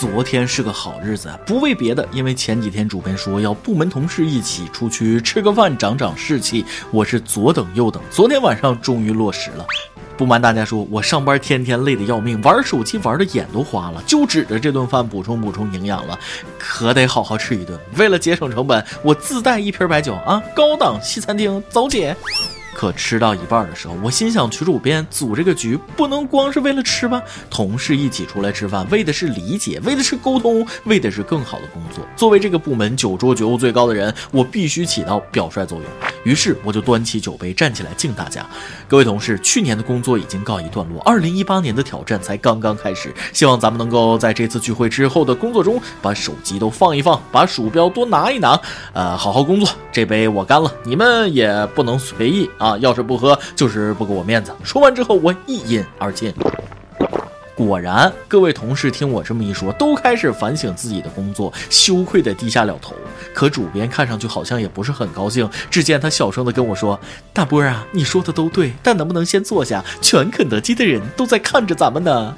昨天是个好日子，不为别的，因为前几天主编说要部门同事一起出去吃个饭，长长士气。我是左等右等，昨天晚上终于落实了。不瞒大家说，我上班天天累得要命，玩手机玩的眼都花了，就指着这顿饭补充补充营养了，可得好好吃一顿。为了节省成本，我自带一瓶白酒啊，高档西餐厅，走姐。可吃到一半的时候，我心想，曲主编组这个局不能光是为了吃吧？同事一起出来吃饭，为的是理解，为的是沟通，为的是更好的工作。作为这个部门酒桌觉悟最高的人，我必须起到表率作用。于是我就端起酒杯，站起来敬大家。各位同事，去年的工作已经告一段落，二零一八年的挑战才刚刚开始。希望咱们能够在这次聚会之后的工作中，把手机都放一放，把鼠标多拿一拿，呃，好好工作。这杯我干了，你们也不能随意啊！啊要是不喝，就是不给我面子。说完之后，我一饮而尽。果然，各位同事听我这么一说，都开始反省自己的工作，羞愧的低下了头。可主编看上去好像也不是很高兴。只见他小声的跟我说：“大波啊，你说的都对，但能不能先坐下？全肯德基的人都在看着咱们呢。”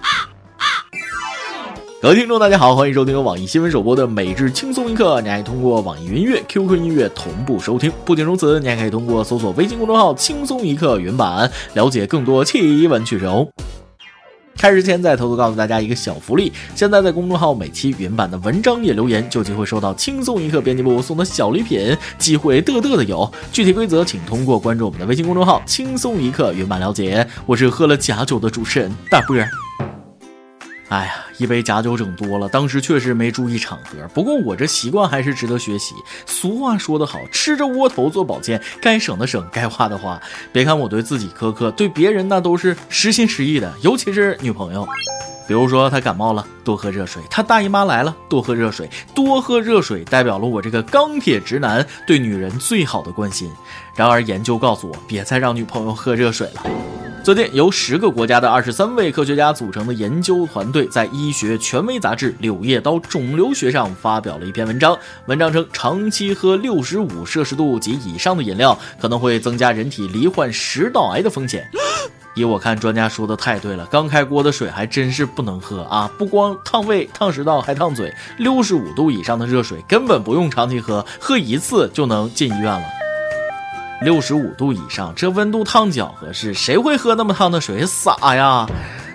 各位听众，大家好，欢迎收听由网易新闻首播的《每日轻松一刻》，你还可以通过网易云音乐、QQ 音乐同步收听。不仅如此，你还可以通过搜索微信公众号“轻松一刻”原版，了解更多奇闻趣事哦。开始前，再偷偷告诉大家一个小福利：现在在公众号每期原版的文章页留言，就有机会收到轻松一刻编辑部送的小礼品，机会嘚嘚的有。具体规则请通过关注我们的微信公众号“轻松一刻”原版了解。我是喝了假酒的主持人大波儿。哎呀，一杯假酒整多了，当时确实没注意场合。不过我这习惯还是值得学习。俗话说得好，吃着窝头做保健，该省的省，该花的花。别看我对自己苛刻，对别人那都是实心实意的。尤其是女朋友，比如说她感冒了，多喝热水；她大姨妈来了，多喝热水。多喝热水代表了我这个钢铁直男对女人最好的关心。然而研究告诉我，别再让女朋友喝热水了。最近，由十个国家的二十三位科学家组成的研究团队，在医学权威杂志《柳叶刀肿瘤学》上发表了一篇文章。文章称，长期喝六十五摄氏度及以上的饮料，可能会增加人体罹患食道癌的风险。依我看，专家说的太对了，刚开锅的水还真是不能喝啊！不光烫胃、烫食道，还烫嘴。六十五度以上的热水根本不用长期喝，喝一次就能进医院了。六十五度以上，这温度烫脚合适？谁会喝那么烫的水？傻呀！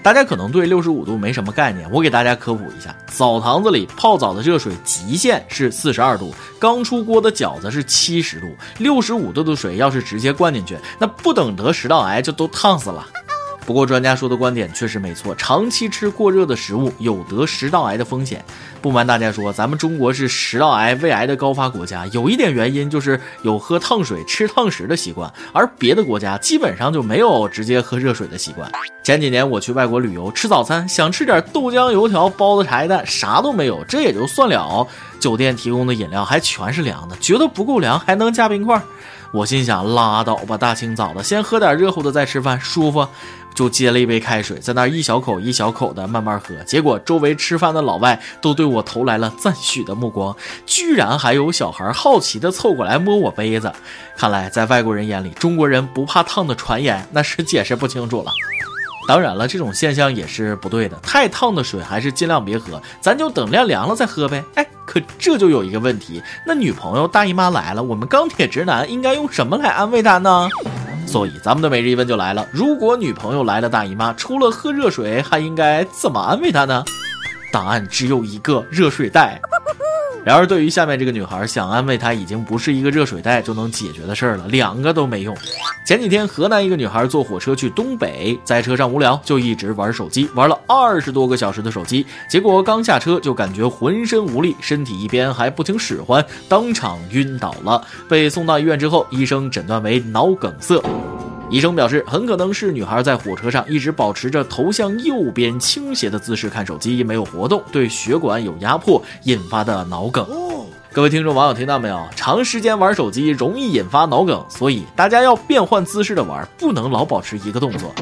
大家可能对六十五度没什么概念，我给大家科普一下：澡堂子里泡澡的热水极限是四十二度，刚出锅的饺子是七十度。六十五度的水要是直接灌进去，那不等得食道癌就都烫死了。不过专家说的观点确实没错，长期吃过热的食物有得食道癌的风险。不瞒大家说，咱们中国是食道癌、胃癌的高发国家，有一点原因就是有喝烫水、吃烫食的习惯，而别的国家基本上就没有直接喝热水的习惯。前几年我去外国旅游，吃早餐想吃点豆浆、油条、包子、茶叶蛋，啥都没有，这也就算了。酒店提供的饮料还全是凉的，觉得不够凉还能加冰块。我心想拉倒吧，大清早的先喝点热乎的再吃饭，舒服。就接了一杯开水，在那一小口一小口的慢慢喝，结果周围吃饭的老外都对我投来了赞许的目光，居然还有小孩好奇的凑过来摸我杯子。看来在外国人眼里，中国人不怕烫的传言那是解释不清楚了。当然了，这种现象也是不对的，太烫的水还是尽量别喝，咱就等晾凉了再喝呗。哎，可这就有一个问题，那女朋友大姨妈来了，我们钢铁直男应该用什么来安慰她呢？所以咱们的每日一问就来了：如果女朋友来了大姨妈，除了喝热水，还应该怎么安慰她呢？答案只有一个：热水袋。然而，对于下面这个女孩，想安慰她已经不是一个热水袋就能解决的事儿了，两个都没用。前几天，河南一个女孩坐火车去东北，在车上无聊，就一直玩手机，玩了二十多个小时的手机，结果刚下车就感觉浑身无力，身体一边还不停使唤，当场晕倒了。被送到医院之后，医生诊断为脑梗塞。医生表示，很可能是女孩在火车上一直保持着头向右边倾斜的姿势看手机，没有活动，对血管有压迫引发的脑梗。各位听众网友听到没有？长时间玩手机容易引发脑梗，所以大家要变换姿势的玩，不能老保持一个动作。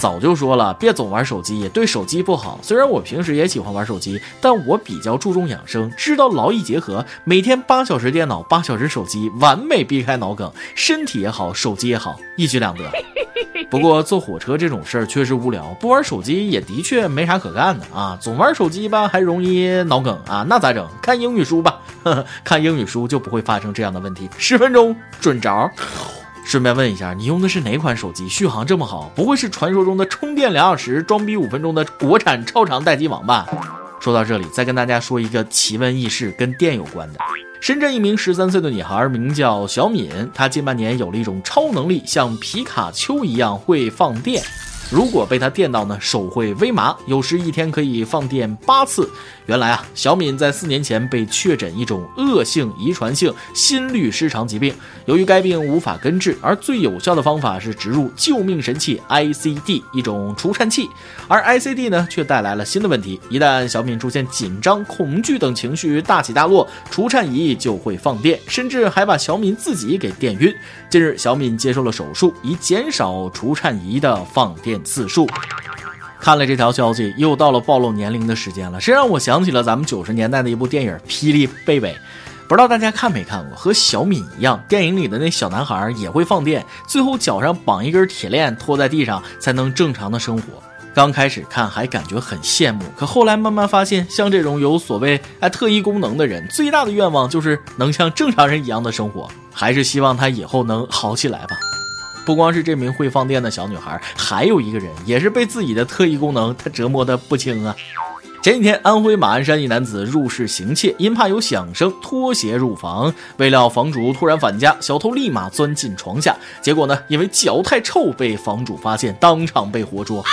早就说了，别总玩手机，对手机不好。虽然我平时也喜欢玩手机，但我比较注重养生，知道劳逸结合，每天八小时电脑，八小时手机，完美避开脑梗，身体也好，手机也好，一举两得。不过坐火车这种事儿确实无聊，不玩手机也的确没啥可干的啊。总玩手机吧，还容易脑梗啊，那咋整？看英语书吧，呵呵，看英语书就不会发生这样的问题。十分钟准着。顺便问一下，你用的是哪款手机？续航这么好，不会是传说中的充电两小时、装逼五分钟的国产超长待机王吧？说到这里，再跟大家说一个奇闻异事，跟电有关的。深圳一名十三岁的女孩名叫小敏，她近半年有了一种超能力，像皮卡丘一样会放电。如果被他电到呢，手会微麻，有时一天可以放电八次。原来啊，小敏在四年前被确诊一种恶性遗传性心律失常疾病，由于该病无法根治，而最有效的方法是植入救命神器 ICD，一种除颤器。而 ICD 呢，却带来了新的问题：一旦小敏出现紧张、恐惧等情绪大起大落，除颤仪就会放电，甚至还把小敏自己给电晕。近日，小敏接受了手术，以减少除颤仪的放电。次数，看了这条消息，又到了暴露年龄的时间了。这让我想起了咱们九十年代的一部电影《霹雳贝贝》，不知道大家看没看过？和小敏一样，电影里的那小男孩也会放电，最后脚上绑一根铁链，拖在地上才能正常的生活。刚开始看还感觉很羡慕，可后来慢慢发现，像这种有所谓哎特异功能的人，最大的愿望就是能像正常人一样的生活，还是希望他以后能好起来吧。不光是这名会放电的小女孩，还有一个人也是被自己的特异功能他折磨的不轻啊。前几天，安徽马鞍山一男子入室行窃，因怕有响声，脱鞋入房。未料房主突然返家，小偷立马钻进床下，结果呢，因为脚太臭被房主发现，当场被活捉。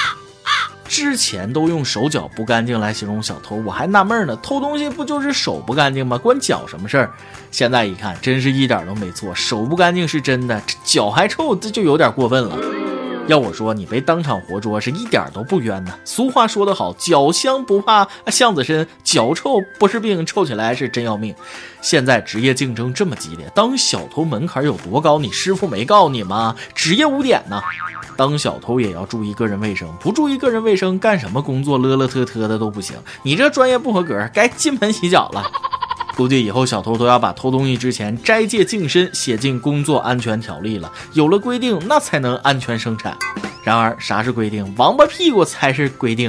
之前都用手脚不干净来形容小偷，我还纳闷呢，偷东西不就是手不干净吗？关脚什么事儿？现在一看，真是一点都没错，手不干净是真的，这脚还臭，这就有点过分了。要我说，你被当场活捉是一点都不冤呢。俗话说得好，脚香不怕巷子深，脚臭不是病，臭起来是真要命。现在职业竞争这么激烈，当小偷门槛有多高？你师傅没告你吗？职业污点呢？当小偷也要注意个人卫生，不注意个人卫生，干什么工作乐乐特特的都不行。你这专业不合格，该进门洗脚了。估计以后小偷都要把偷东西之前斋戒净身写进工作安全条例了。有了规定，那才能安全生产。然而，啥是规定？王八屁股才是规定。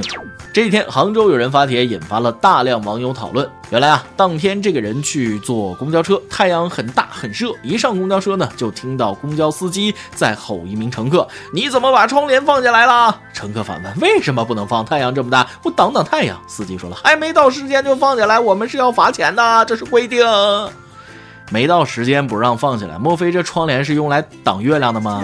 这几天，杭州有人发帖，引发了大量网友讨论。原来啊，当天这个人去坐公交车，太阳很大很热，一上公交车呢，就听到公交司机在吼一名乘客：“你怎么把窗帘放下来了？”乘客反问：“为什么不能放？太阳这么大，我挡挡太阳。”司机说了：“还没到时间就放下来，我们是要罚钱的，这是规定。没到时间不让放下来，莫非这窗帘是用来挡月亮的吗？”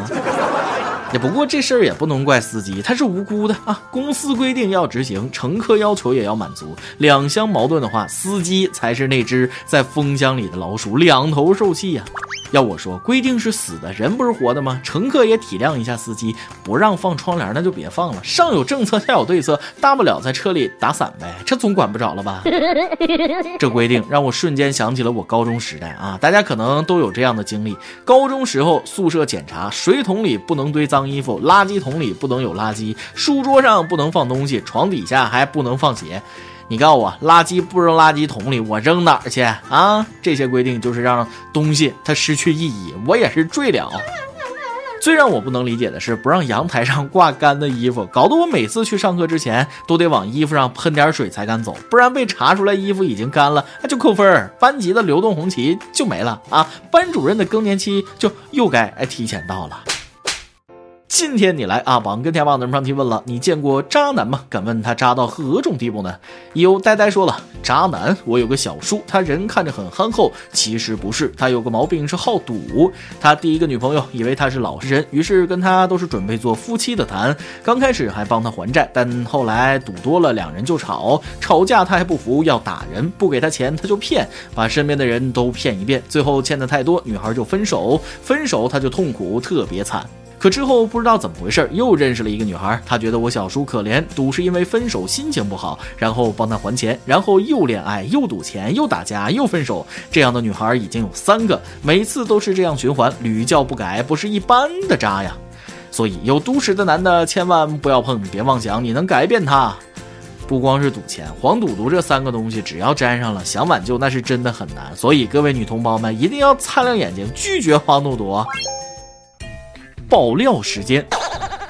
不过这事儿也不能怪司机，他是无辜的啊！公司规定要执行，乘客要求也要满足，两相矛盾的话，司机才是那只在风箱里的老鼠，两头受气呀！要我说，规定是死的，人不是活的吗？乘客也体谅一下司机，不让放窗帘那就别放了。上有政策，下有对策，大不了在车里打伞呗，这总管不着了吧？这规定让我瞬间想起了我高中时代啊！大家可能都有这样的经历：高中时候宿舍检查，水桶里不能堆脏衣服，垃圾桶里不能有垃圾，书桌上不能放东西，床底下还不能放鞋。你告诉我，垃圾不扔垃圾桶里，我扔哪儿去啊？这些规定就是让东西它失去意义，我也是醉了。最让我不能理解的是，不让阳台上挂干的衣服，搞得我每次去上课之前都得往衣服上喷点水才敢走，不然被查出来衣服已经干了，就扣分儿，班级的流动红旗就没了啊，班主任的更年期就又该哎提前到了。今天你来啊！网跟天网的人上提问了，你见过渣男吗？敢问他渣到何种地步呢？有呆呆说了，渣男，我有个小叔，他人看着很憨厚，其实不是，他有个毛病是好赌。他第一个女朋友以为他是老实人，于是跟他都是准备做夫妻的谈，刚开始还帮他还债，但后来赌多了，两人就吵，吵架他还不服，要打人，不给他钱他就骗，把身边的人都骗一遍，最后欠的太多，女孩就分手，分手他就痛苦，特别惨。可之后不知道怎么回事，又认识了一个女孩。他觉得我小叔可怜，赌是因为分手心情不好，然后帮他还钱，然后又恋爱，又赌钱，又打架，又分手。这样的女孩已经有三个，每次都是这样循环，屡教不改，不是一般的渣呀。所以有毒屎的男的千万不要碰，别妄想你能改变他。不光是赌钱，黄赌毒这三个东西，只要沾上了，想挽救那是真的很难。所以各位女同胞们一定要擦亮眼睛，拒绝黄赌毒。爆料时间。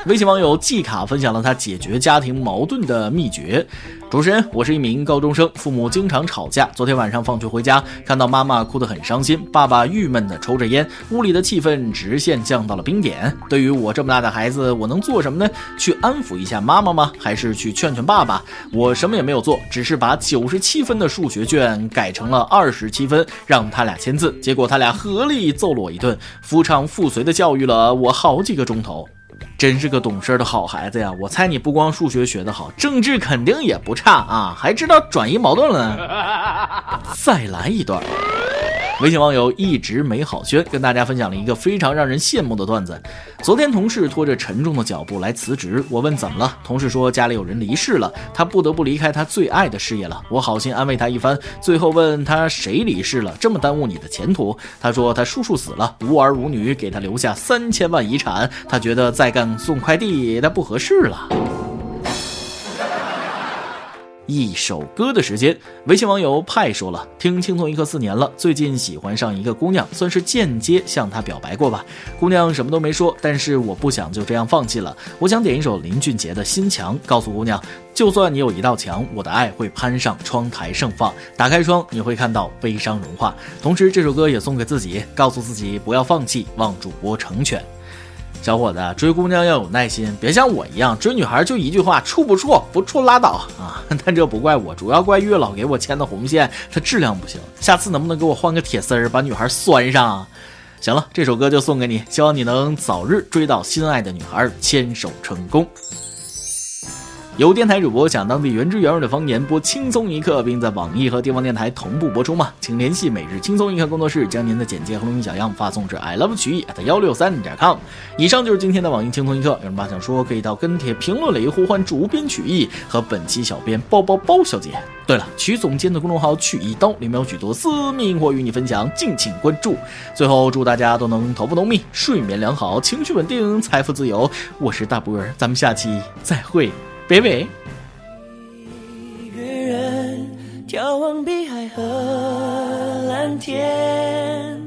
微信网友季卡分享了他解决家庭矛盾的秘诀。主持人，我是一名高中生，父母经常吵架。昨天晚上放学回家，看到妈妈哭得很伤心，爸爸郁闷地抽着烟，屋里的气氛直线降到了冰点。对于我这么大的孩子，我能做什么呢？去安抚一下妈妈吗？还是去劝劝爸爸？我什么也没有做，只是把九十七分的数学卷改成了二十七分，让他俩签字。结果他俩合力揍了我一顿，夫唱妇随地教育了我好几个钟头。真是个懂事的好孩子呀！我猜你不光数学学得好，政治肯定也不差啊，还知道转移矛盾了。再来一段。微信网友一直没好轩跟大家分享了一个非常让人羡慕的段子。昨天同事拖着沉重的脚步来辞职，我问怎么了，同事说家里有人离世了，他不得不离开他最爱的事业了。我好心安慰他一番，最后问他谁离世了，这么耽误你的前途？他说他叔叔死了，无儿无女，给他留下三千万遗产，他觉得再干送快递他不合适了。一首歌的时间，微信网友派说了，听轻松一刻四年了，最近喜欢上一个姑娘，算是间接向她表白过吧。姑娘什么都没说，但是我不想就这样放弃了。我想点一首林俊杰的心墙，告诉姑娘，就算你有一道墙，我的爱会攀上窗台盛放。打开窗，你会看到悲伤融化。同时，这首歌也送给自己，告诉自己不要放弃，望主播成全。小伙子，追姑娘要有耐心，别像我一样追女孩就一句话处不处，不处拉倒 啊！但这不怪我，主要怪月老给我牵的红线，它质量不行。下次能不能给我换个铁丝儿，把女孩拴上？行了，这首歌就送给你，希望你能早日追到心爱的女孩，牵手成功。有电台主播想当地原汁原味的方言播轻松一刻，并在网易和地方电台同步播出吗？请联系每日轻松一刻工作室，将您的简介和录音小样发送至 i love 曲艺 at 幺六三点 com。以上就是今天的网易轻松一刻，有什么想说可以到跟帖评论里呼唤主编曲艺和本期小编包包包小姐。对了，曲总监的公众号曲一刀里面有许多私密或与你分享，敬请关注。最后祝大家都能头发浓密，睡眠良好，情绪稳定，财富自由。我是大波儿，咱们下期再会。北北。一个人眺望碧海和蓝天，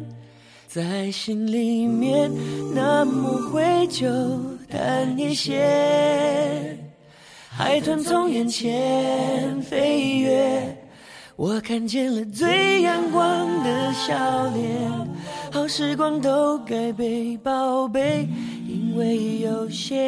在心里面那么灰就淡一些。海豚从眼前飞越，我看见了最阳光的笑脸。好时光都该被宝贝，因为有限。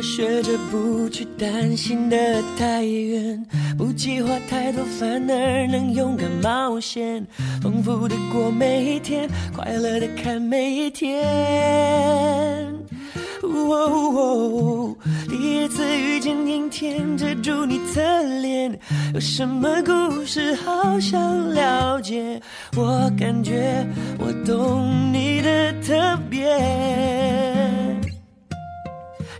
我学着不去担心的太远，不计划太多，反而能勇敢冒险，丰富的过每一天，快乐的看每一天。第一次遇见阴天，遮住你侧脸，有什么故事好想了解？我感觉我懂你的特别。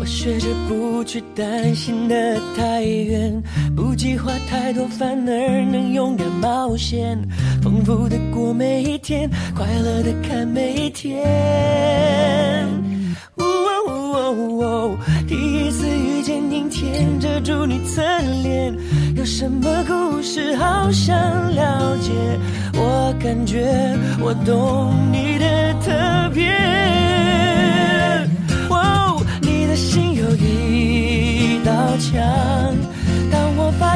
我学着不去担心的太远，不计划太多，反而能勇敢冒险，丰富的过每一天，快乐的看每一天。第一次遇见阴天，遮住你侧脸，有什么故事好想了解？我感觉我懂你的特别。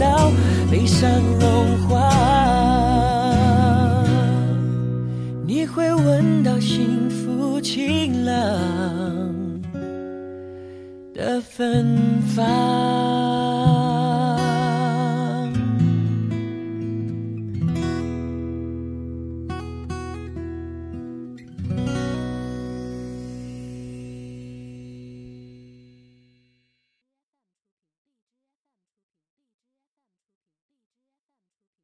到悲伤融化。你会闻到幸福晴朗的芬芳。